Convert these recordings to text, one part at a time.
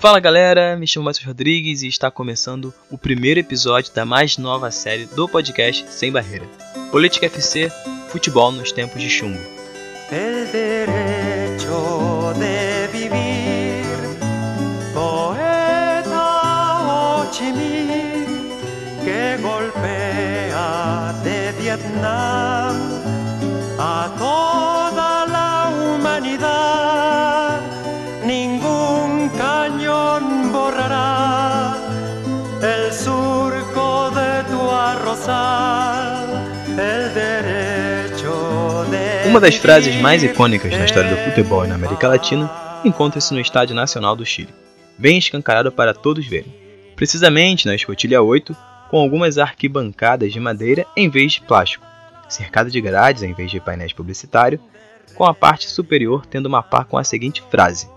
Fala galera, me chamo Márcio Rodrigues e está começando o primeiro episódio da mais nova série do podcast Sem Barreira. Política FC, futebol nos tempos de chumbo. Uma das frases mais icônicas na história do futebol na América Latina encontra-se no Estádio Nacional do Chile, bem escancarado para todos verem. Precisamente na escotilha 8, com algumas arquibancadas de madeira em vez de plástico, cercada de grades em vez de painéis publicitários, com a parte superior tendo uma pá com a seguinte frase: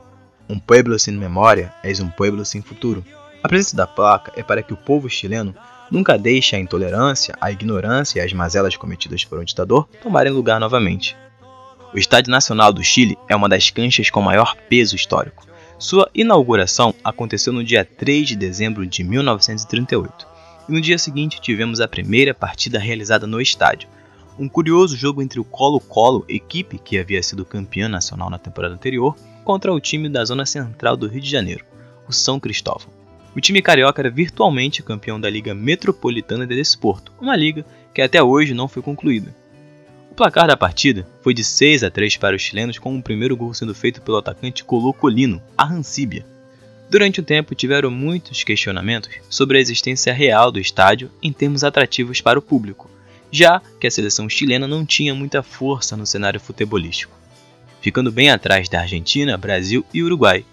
Um pueblo sem memória é um pueblo sem futuro. A presença da placa é para que o povo chileno nunca deixe a intolerância, a ignorância e as mazelas cometidas por um ditador tomarem lugar novamente. O Estádio Nacional do Chile é uma das canchas com maior peso histórico. Sua inauguração aconteceu no dia 3 de dezembro de 1938. E no dia seguinte tivemos a primeira partida realizada no estádio, um curioso jogo entre o Colo-Colo, equipe que havia sido campeã nacional na temporada anterior, contra o time da zona central do Rio de Janeiro, o São Cristóvão. O time carioca era virtualmente campeão da Liga Metropolitana de Desporto, uma liga que até hoje não foi concluída. O placar da partida foi de 6 a 3 para os chilenos, com o primeiro gol sendo feito pelo atacante colocolino, Arrancíbia. Durante o tempo tiveram muitos questionamentos sobre a existência real do estádio em termos atrativos para o público, já que a seleção chilena não tinha muita força no cenário futebolístico, ficando bem atrás da Argentina, Brasil e Uruguai,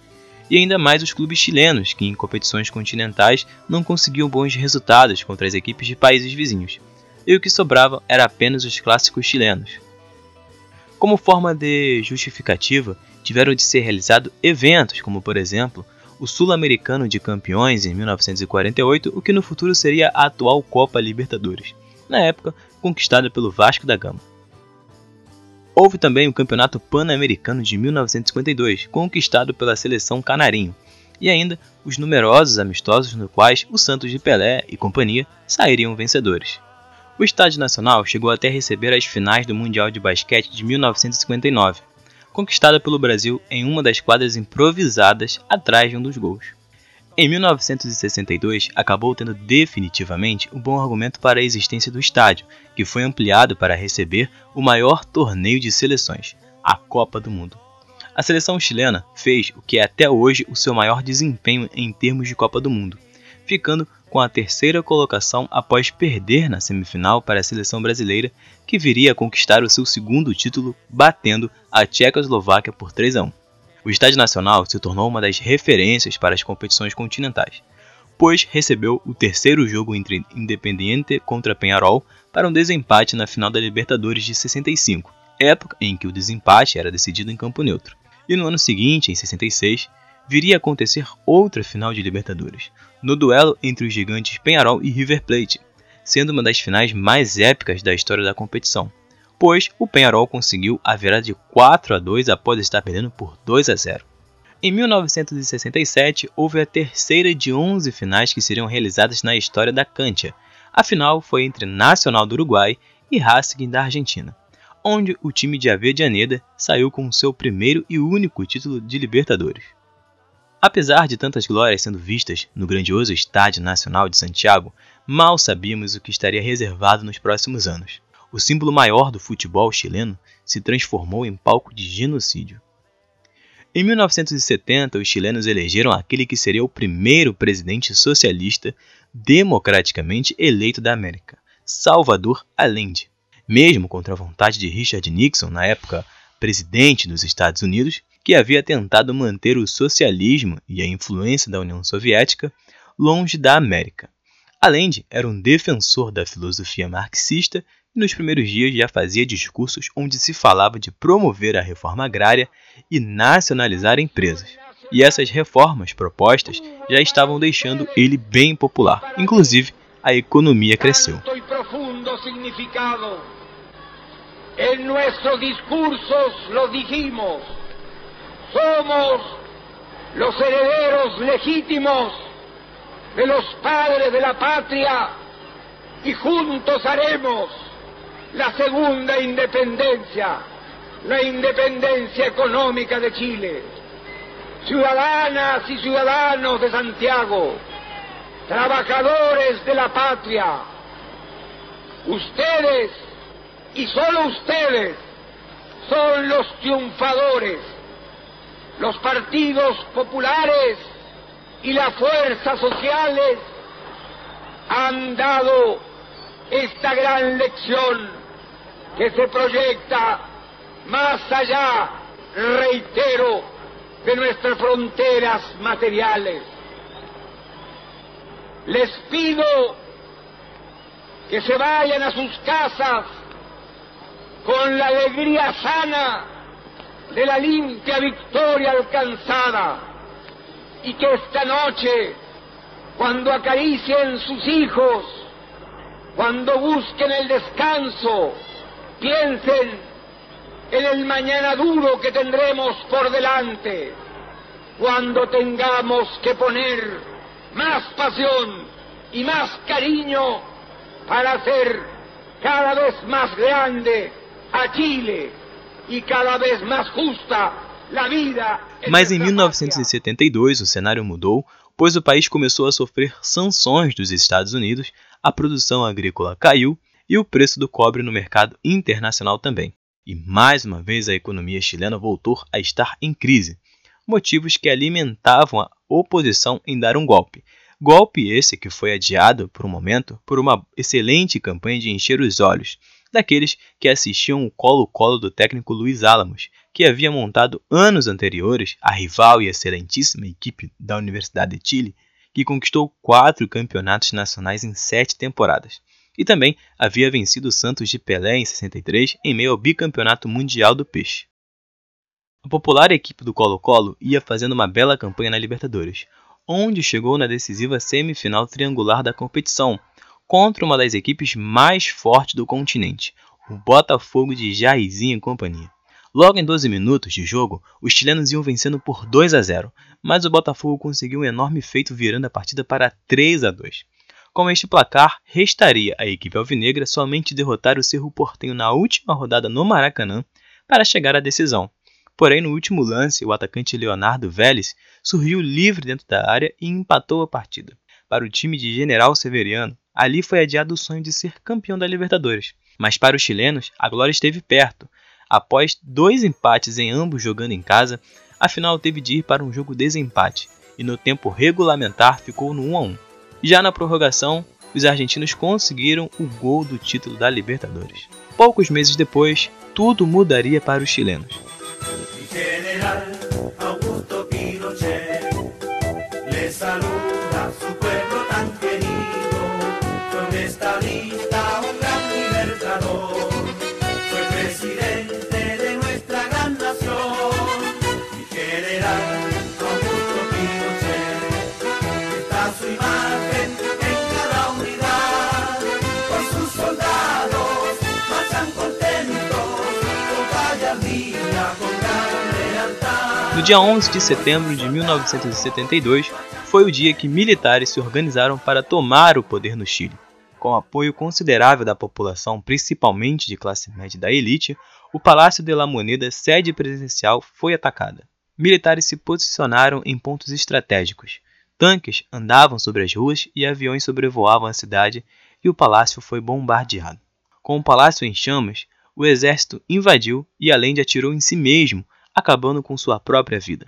e ainda mais os clubes chilenos, que em competições continentais não conseguiam bons resultados contra as equipes de países vizinhos, e o que sobrava era apenas os clássicos chilenos. Como forma de justificativa, tiveram de ser realizados eventos, como por exemplo o Sul-Americano de Campeões em 1948, o que no futuro seria a atual Copa Libertadores. Na época, conquistada pelo Vasco da Gama. Houve também o Campeonato Pan-Americano de 1952, conquistado pela seleção canarinho, e ainda os numerosos amistosos no quais o Santos de Pelé e companhia sairiam vencedores. O Estádio Nacional chegou até receber as finais do Mundial de Basquete de 1959, conquistada pelo Brasil em uma das quadras improvisadas atrás de um dos gols. Em 1962, acabou tendo definitivamente um bom argumento para a existência do estádio, que foi ampliado para receber o maior torneio de seleções, a Copa do Mundo. A seleção chilena fez o que é até hoje o seu maior desempenho em termos de Copa do Mundo, ficando com a terceira colocação após perder na semifinal para a seleção brasileira, que viria a conquistar o seu segundo título, batendo a Tchecoslováquia por 3 a 1 o Estádio Nacional se tornou uma das referências para as competições continentais, pois recebeu o terceiro jogo entre Independiente contra Penharol para um desempate na final da Libertadores de 65, época em que o desempate era decidido em campo neutro. E no ano seguinte, em 66, viria a acontecer outra final de Libertadores, no duelo entre os gigantes Penharol e River Plate, sendo uma das finais mais épicas da história da competição pois o Penharol conseguiu a virada de 4 a 2 após estar perdendo por 2 a 0. Em 1967, houve a terceira de 11 finais que seriam realizadas na história da Cantia. A final foi entre Nacional do Uruguai e Racing da Argentina, onde o time de Avedianeda saiu com seu primeiro e único título de Libertadores. Apesar de tantas glórias sendo vistas no grandioso Estádio Nacional de Santiago, mal sabíamos o que estaria reservado nos próximos anos o símbolo maior do futebol chileno se transformou em palco de genocídio. Em 1970, os chilenos elegeram aquele que seria o primeiro presidente socialista democraticamente eleito da América, Salvador Allende. Mesmo contra a vontade de Richard Nixon, na época presidente dos Estados Unidos, que havia tentado manter o socialismo e a influência da União Soviética longe da América. Allende era um defensor da filosofia marxista e nos primeiros dias já fazia discursos onde se falava de promover a reforma agrária e nacionalizar empresas. E essas reformas propostas já estavam deixando ele bem popular. Inclusive, a economia cresceu. En nuestros discursos lo dijimos. Somos los herederos legítimos de los padres de la patria y juntos haremos la segunda independencia, la independencia económica de Chile. Ciudadanas y ciudadanos de Santiago, trabajadores de la patria, ustedes y solo ustedes son los triunfadores. Los partidos populares y las fuerzas sociales han dado esta gran lección que se proyecta más allá, reitero, de nuestras fronteras materiales. Les pido que se vayan a sus casas con la alegría sana de la limpia victoria alcanzada y que esta noche, cuando acaricien sus hijos, cuando busquen el descanso, piensen en el mañana duro que tendremos por delante, cuando tengamos que poner más pasión y más cariño para hacer cada vez más grande a Chile e cada vez mais justa a vida. Mas em 1972 o cenário mudou, pois o país começou a sofrer sanções dos Estados Unidos, a produção agrícola caiu e o preço do cobre no mercado internacional também. E mais uma vez a economia chilena voltou a estar em crise, motivos que alimentavam a oposição em dar um golpe. Golpe esse que foi adiado por um momento por uma excelente campanha de encher os olhos daqueles que assistiam o colo-colo do técnico Luiz Álamos, que havia montado anos anteriores a rival e excelentíssima equipe da Universidade de Chile, que conquistou quatro campeonatos nacionais em sete temporadas. E também havia vencido o Santos de Pelé em 63 em meio ao bicampeonato mundial do peixe. A popular equipe do Colo-Colo ia fazendo uma bela campanha na Libertadores, onde chegou na decisiva semifinal triangular da competição, contra uma das equipes mais fortes do continente, o Botafogo de Jairzinho e companhia. Logo em 12 minutos de jogo, os chilenos iam vencendo por 2 a 0, mas o Botafogo conseguiu um enorme feito virando a partida para 3 a 2. Com este placar, restaria à equipe alvinegra somente derrotar o Cerro Portenho na última rodada no Maracanã para chegar à decisão. Porém, no último lance, o atacante Leonardo Vélez surgiu livre dentro da área e empatou a partida. Para o time de General Severiano, ali foi adiado o sonho de ser campeão da Libertadores. Mas para os chilenos, a glória esteve perto. Após dois empates em ambos jogando em casa, a final teve de ir para um jogo desempate e no tempo regulamentar ficou no 1 a 1. Já na prorrogação, os argentinos conseguiram o gol do título da Libertadores. Poucos meses depois, tudo mudaria para os chilenos. General Augusto Pinochet, No dia 11 de setembro de 1972, foi o dia que militares se organizaram para tomar o poder no Chile. Com apoio considerável da população, principalmente de classe média da elite, o Palácio de la Moneda, sede presidencial, foi atacada. Militares se posicionaram em pontos estratégicos. Tanques andavam sobre as ruas e aviões sobrevoavam a cidade e o palácio foi bombardeado. Com o palácio em chamas, o exército invadiu e além de atirou em si mesmo, acabando com sua própria vida.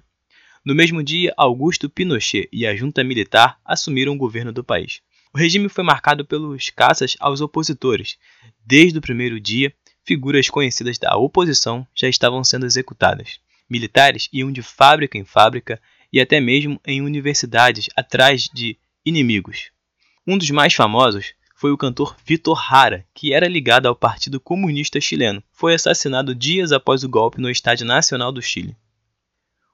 No mesmo dia, Augusto Pinochet e a junta militar assumiram o governo do país. O regime foi marcado pelos caças aos opositores. Desde o primeiro dia, figuras conhecidas da oposição já estavam sendo executadas. Militares iam de fábrica em fábrica e até mesmo em universidades atrás de inimigos. Um dos mais famosos foi o cantor Vitor Hara, que era ligado ao Partido Comunista Chileno. Foi assassinado dias após o golpe no Estádio Nacional do Chile.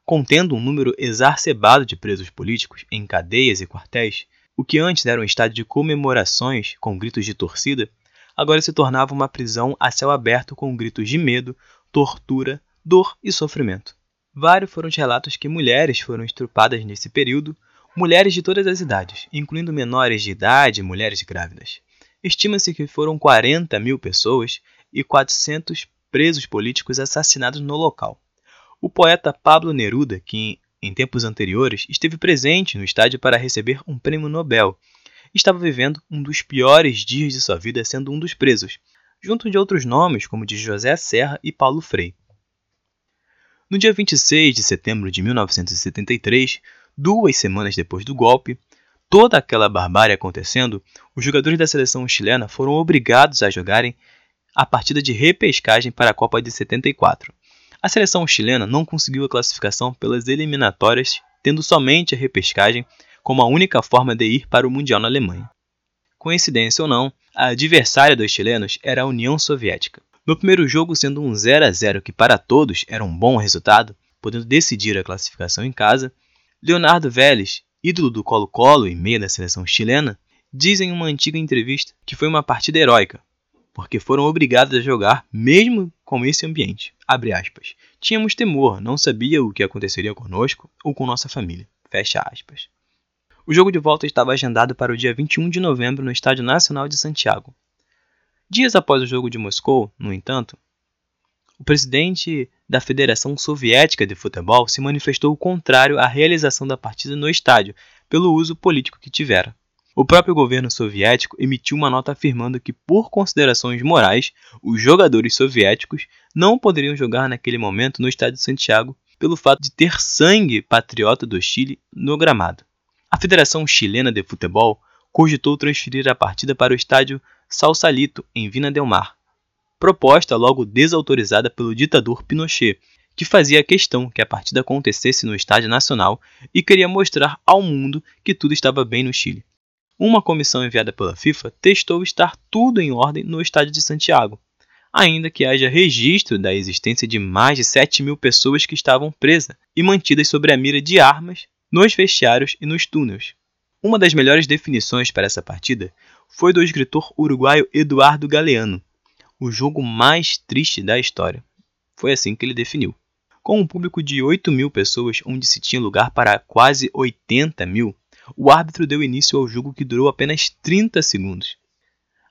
Contendo um número exacerbado de presos políticos em cadeias e quartéis, o que antes era um estádio de comemorações com gritos de torcida, agora se tornava uma prisão a céu aberto com gritos de medo, tortura, dor e sofrimento. Vários foram os relatos que mulheres foram estrupadas nesse período, mulheres de todas as idades, incluindo menores de idade e mulheres grávidas. Estima-se que foram 40 mil pessoas e 400 presos políticos assassinados no local. O poeta Pablo Neruda, que em tempos anteriores esteve presente no estádio para receber um prêmio Nobel, estava vivendo um dos piores dias de sua vida sendo um dos presos, junto de outros nomes como de José Serra e Paulo Freire. No dia 26 de setembro de 1973, duas semanas depois do golpe, toda aquela barbárie acontecendo, os jogadores da seleção chilena foram obrigados a jogarem a partida de repescagem para a Copa de 74. A seleção chilena não conseguiu a classificação pelas eliminatórias, tendo somente a repescagem como a única forma de ir para o Mundial na Alemanha. Coincidência ou não, a adversária dos chilenos era a União Soviética. No primeiro jogo, sendo um 0 a 0 que para todos era um bom resultado, podendo decidir a classificação em casa, Leonardo Vélez, ídolo do Colo-Colo e meia da seleção chilena, diz em uma antiga entrevista que foi uma partida heróica, porque foram obrigados a jogar mesmo com esse ambiente. Tínhamos temor, não sabia o que aconteceria conosco ou com nossa família. Fecha aspas. O jogo de volta estava agendado para o dia 21 de novembro no Estádio Nacional de Santiago. Dias após o jogo de Moscou, no entanto, o presidente da Federação Soviética de Futebol se manifestou contrário à realização da partida no estádio, pelo uso político que tivera. O próprio governo soviético emitiu uma nota afirmando que, por considerações morais, os jogadores soviéticos não poderiam jogar naquele momento no estádio de Santiago pelo fato de ter sangue patriota do Chile no gramado. A Federação Chilena de Futebol cogitou transferir a partida para o estádio Salsalito, em Vina del Mar. Proposta logo desautorizada pelo ditador Pinochet, que fazia questão que a partida acontecesse no Estádio Nacional e queria mostrar ao mundo que tudo estava bem no Chile. Uma comissão enviada pela FIFA testou estar tudo em ordem no estádio de Santiago, ainda que haja registro da existência de mais de 7 mil pessoas que estavam presas e mantidas sob a mira de armas nos vestiários e nos túneis. Uma das melhores definições para essa partida foi do escritor uruguaio Eduardo Galeano, o jogo mais triste da história. Foi assim que ele definiu. Com um público de 8 mil pessoas, onde se tinha lugar para quase 80 mil, o árbitro deu início ao jogo que durou apenas 30 segundos.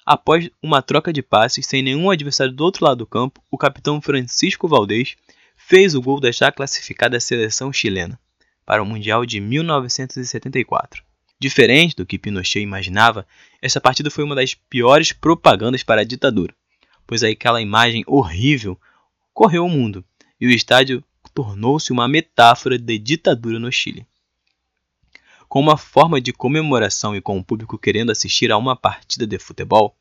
Após uma troca de passes sem nenhum adversário do outro lado do campo, o capitão Francisco Valdez fez o gol da já classificada seleção chilena para o Mundial de 1974. Diferente do que Pinochet imaginava, essa partida foi uma das piores propagandas para a ditadura, pois aquela imagem horrível correu o mundo e o estádio tornou-se uma metáfora de ditadura no Chile. Com uma forma de comemoração e com o público querendo assistir a uma partida de futebol,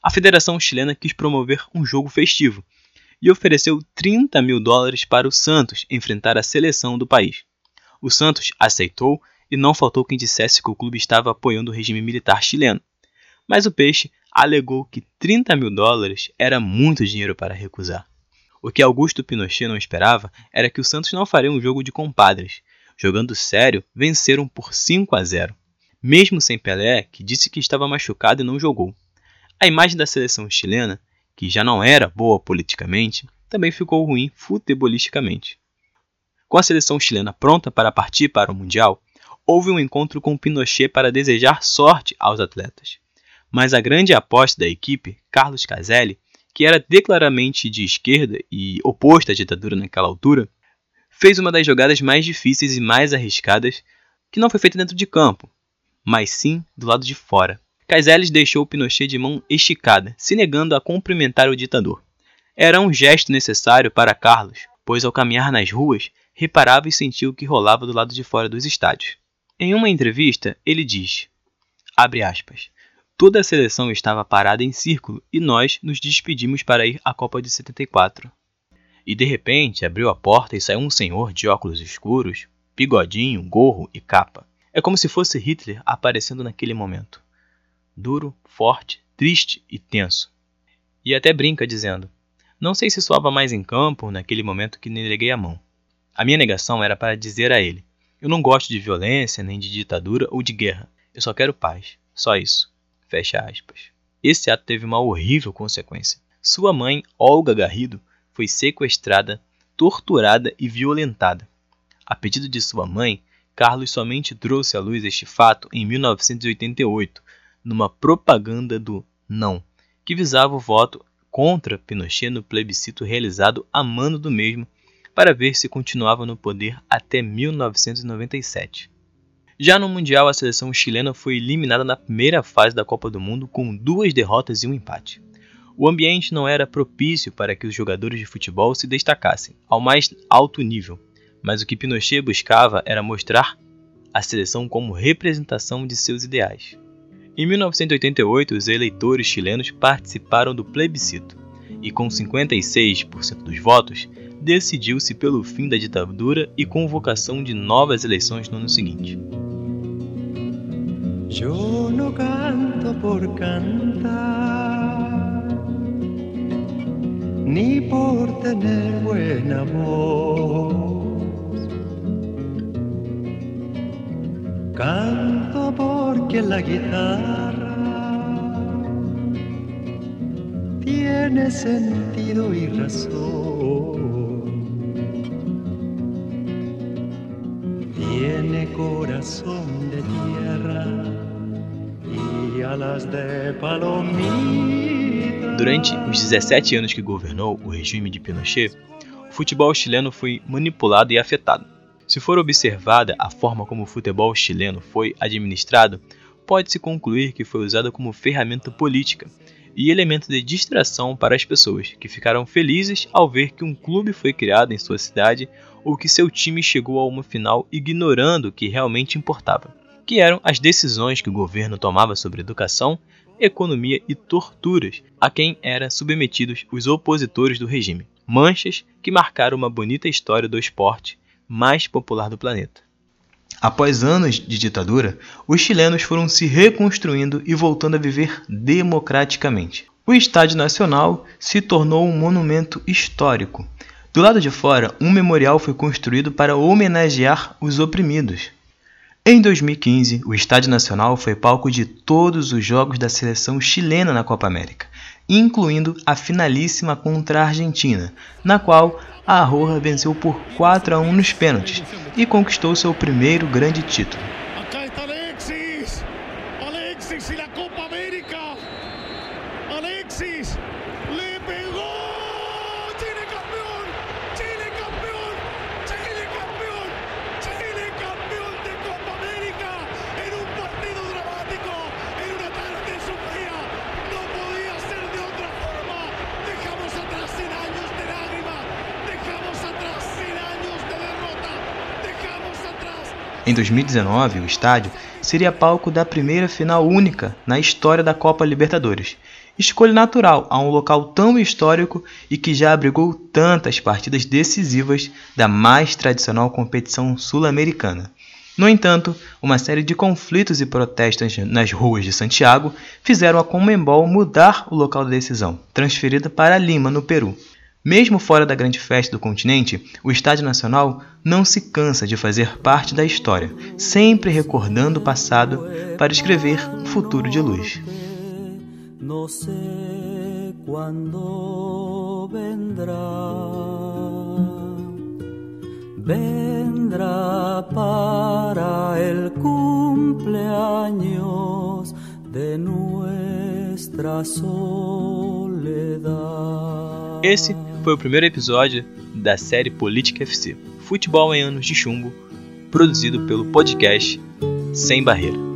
a Federação Chilena quis promover um jogo festivo e ofereceu 30 mil dólares para o Santos enfrentar a seleção do país. O Santos aceitou e não faltou quem dissesse que o clube estava apoiando o regime militar chileno. Mas o Peixe alegou que 30 mil dólares era muito dinheiro para recusar. O que Augusto Pinochet não esperava era que o Santos não faria um jogo de compadres. Jogando sério, venceram por 5 a 0, mesmo sem Pelé, que disse que estava machucado e não jogou. A imagem da seleção chilena, que já não era boa politicamente, também ficou ruim futebolisticamente. Com a seleção chilena pronta para partir para o Mundial, houve um encontro com Pinochet para desejar sorte aos atletas. Mas a grande aposta da equipe, Carlos Caselli, que era declaradamente de esquerda e oposto à ditadura naquela altura, fez uma das jogadas mais difíceis e mais arriscadas que não foi feita dentro de campo, mas sim do lado de fora. Caseles deixou Pinochet de mão esticada, se negando a cumprimentar o ditador. Era um gesto necessário para Carlos, pois ao caminhar nas ruas, reparava e sentia o que rolava do lado de fora dos estádios. Em uma entrevista, ele diz: aspas, Toda a seleção estava parada em círculo e nós nos despedimos para ir à Copa de 74. E de repente abriu a porta e saiu um senhor de óculos escuros, bigodinho, gorro e capa. É como se fosse Hitler aparecendo naquele momento. Duro, forte, triste e tenso. E até brinca dizendo: Não sei se soava mais em campo naquele momento que neguei a mão. A minha negação era para dizer a ele: eu não gosto de violência, nem de ditadura ou de guerra. Eu só quero paz. Só isso. Fecha aspas. Esse ato teve uma horrível consequência. Sua mãe, Olga Garrido, foi sequestrada, torturada e violentada. A pedido de sua mãe, Carlos somente trouxe à luz este fato em 1988, numa propaganda do Não, que visava o voto contra Pinochet no plebiscito realizado a mano do mesmo para ver se continuava no poder até 1997. Já no Mundial, a seleção chilena foi eliminada na primeira fase da Copa do Mundo com duas derrotas e um empate. O ambiente não era propício para que os jogadores de futebol se destacassem ao mais alto nível, mas o que Pinochet buscava era mostrar a seleção como representação de seus ideais. Em 1988, os eleitores chilenos participaram do plebiscito e, com 56% dos votos, decidiu-se pelo fim da ditadura e convocação de novas eleições no ano seguinte. Yo no canto por cantar, ni por tener buena voz. Canto porque la guitarra tiene sentido y razón. Corazón de tierra Durante os 17 anos que governou o regime de Pinochet, o futebol chileno foi manipulado e afetado. Se for observada a forma como o futebol chileno foi administrado, pode-se concluir que foi usado como ferramenta política e elemento de distração para as pessoas, que ficaram felizes ao ver que um clube foi criado em sua cidade ou que seu time chegou a uma final ignorando o que realmente importava que eram as decisões que o governo tomava sobre educação, economia e torturas a quem eram submetidos os opositores do regime. Manchas que marcaram uma bonita história do esporte mais popular do planeta. Após anos de ditadura, os chilenos foram se reconstruindo e voltando a viver democraticamente. O Estádio Nacional se tornou um monumento histórico. Do lado de fora, um memorial foi construído para homenagear os oprimidos. Em 2015, o Estádio Nacional foi palco de todos os jogos da seleção chilena na Copa América, incluindo a finalíssima contra a Argentina, na qual a Roja venceu por 4 a 1 nos pênaltis e conquistou seu primeiro grande título. Em 2019, o estádio seria palco da primeira final única na história da Copa Libertadores. Escolha natural a um local tão histórico e que já abrigou tantas partidas decisivas da mais tradicional competição sul-americana. No entanto, uma série de conflitos e protestos nas ruas de Santiago fizeram a Comembol mudar o local da decisão, transferida para Lima, no Peru. Mesmo fora da grande festa do continente, o Estádio Nacional não se cansa de fazer parte da história, sempre recordando o passado para escrever um futuro de luz. Vendrá, vendrá para el cumpleaños de nuestra soledad. Esse foi o primeiro episódio da série Política FC Futebol em Anos de Chumbo, produzido pelo podcast Sem Barreira.